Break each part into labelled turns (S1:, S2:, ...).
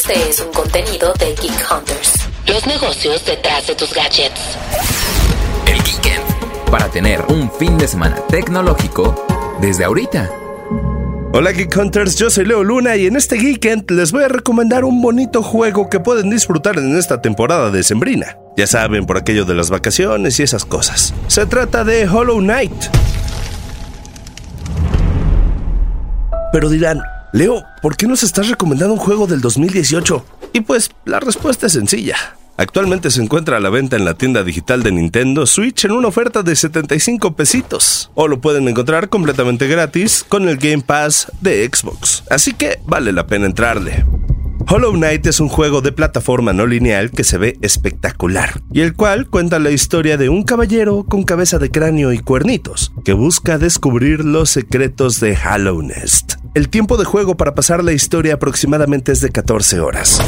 S1: Este es un contenido de Geek Hunters. Los negocios detrás de tus gadgets.
S2: El Geekend. Para tener un fin de semana tecnológico desde ahorita.
S3: Hola Geek Hunters, yo soy Leo Luna y en este Geekend les voy a recomendar un bonito juego que pueden disfrutar en esta temporada de Sembrina. Ya saben, por aquello de las vacaciones y esas cosas. Se trata de Hollow Knight. Pero dirán, Leo, ¿por qué nos estás recomendando un juego del 2018? Y pues la respuesta es sencilla. Actualmente se encuentra a la venta en la tienda digital de Nintendo Switch en una oferta de 75 pesitos. O lo pueden encontrar completamente gratis con el Game Pass de Xbox. Así que vale la pena entrarle. Hollow Knight es un juego de plataforma no lineal que se ve espectacular, y el cual cuenta la historia de un caballero con cabeza de cráneo y cuernitos, que busca descubrir los secretos de Hollow Nest. El tiempo de juego para pasar la historia aproximadamente es de 14 horas.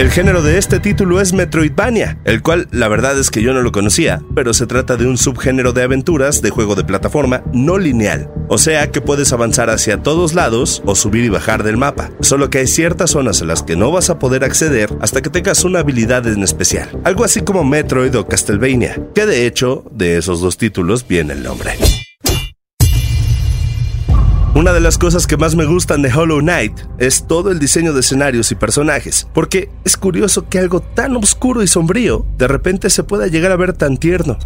S3: El género de este título es Metroidvania, el cual la verdad es que yo no lo conocía, pero se trata de un subgénero de aventuras de juego de plataforma no lineal, o sea que puedes avanzar hacia todos lados o subir y bajar del mapa, solo que hay ciertas zonas a las que no vas a poder acceder hasta que tengas una habilidad en especial, algo así como Metroid o Castlevania, que de hecho de esos dos títulos viene el nombre. Una de las cosas que más me gustan de Hollow Knight es todo el diseño de escenarios y personajes, porque es curioso que algo tan oscuro y sombrío de repente se pueda llegar a ver tan tierno.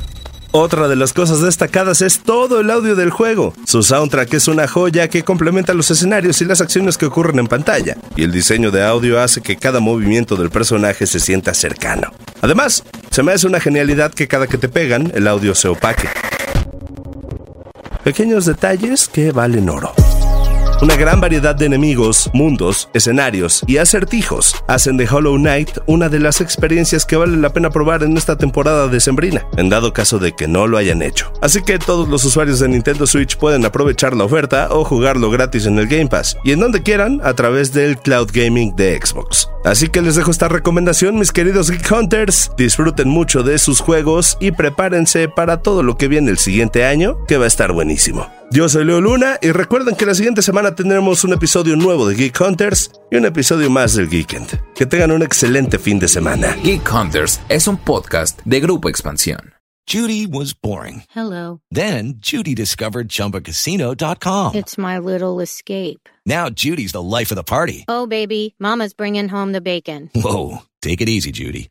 S3: Otra de las cosas destacadas es todo el audio del juego. Su soundtrack es una joya que complementa los escenarios y las acciones que ocurren en pantalla, y el diseño de audio hace que cada movimiento del personaje se sienta cercano. Además, se me hace una genialidad que cada que te pegan, el audio se opaque. Pequeños detalles que valen oro. Una gran variedad de enemigos, mundos, escenarios y acertijos hacen de Hollow Knight una de las experiencias que vale la pena probar en esta temporada de Sembrina, en dado caso de que no lo hayan hecho. Así que todos los usuarios de Nintendo Switch pueden aprovechar la oferta o jugarlo gratis en el Game Pass y en donde quieran a través del Cloud Gaming de Xbox. Así que les dejo esta recomendación, mis queridos Geek Hunters. Disfruten mucho de sus juegos y prepárense para todo lo que viene el siguiente año, que va a estar buenísimo. Yo soy Leo Luna y recuerden que la siguiente semana tendremos un episodio nuevo de Geek Hunters y un episodio más del Geekend. Que tengan un excelente fin de semana.
S2: Geek Hunters es un podcast de Grupo Expansión.
S4: Judy was boring.
S5: Hello.
S4: Then Judy discovered ChumbaCasino.com.
S5: It's my little escape.
S4: Now Judy's the life of the party.
S5: Oh, baby, Mama's bringing home the bacon.
S4: Whoa, take it easy, Judy.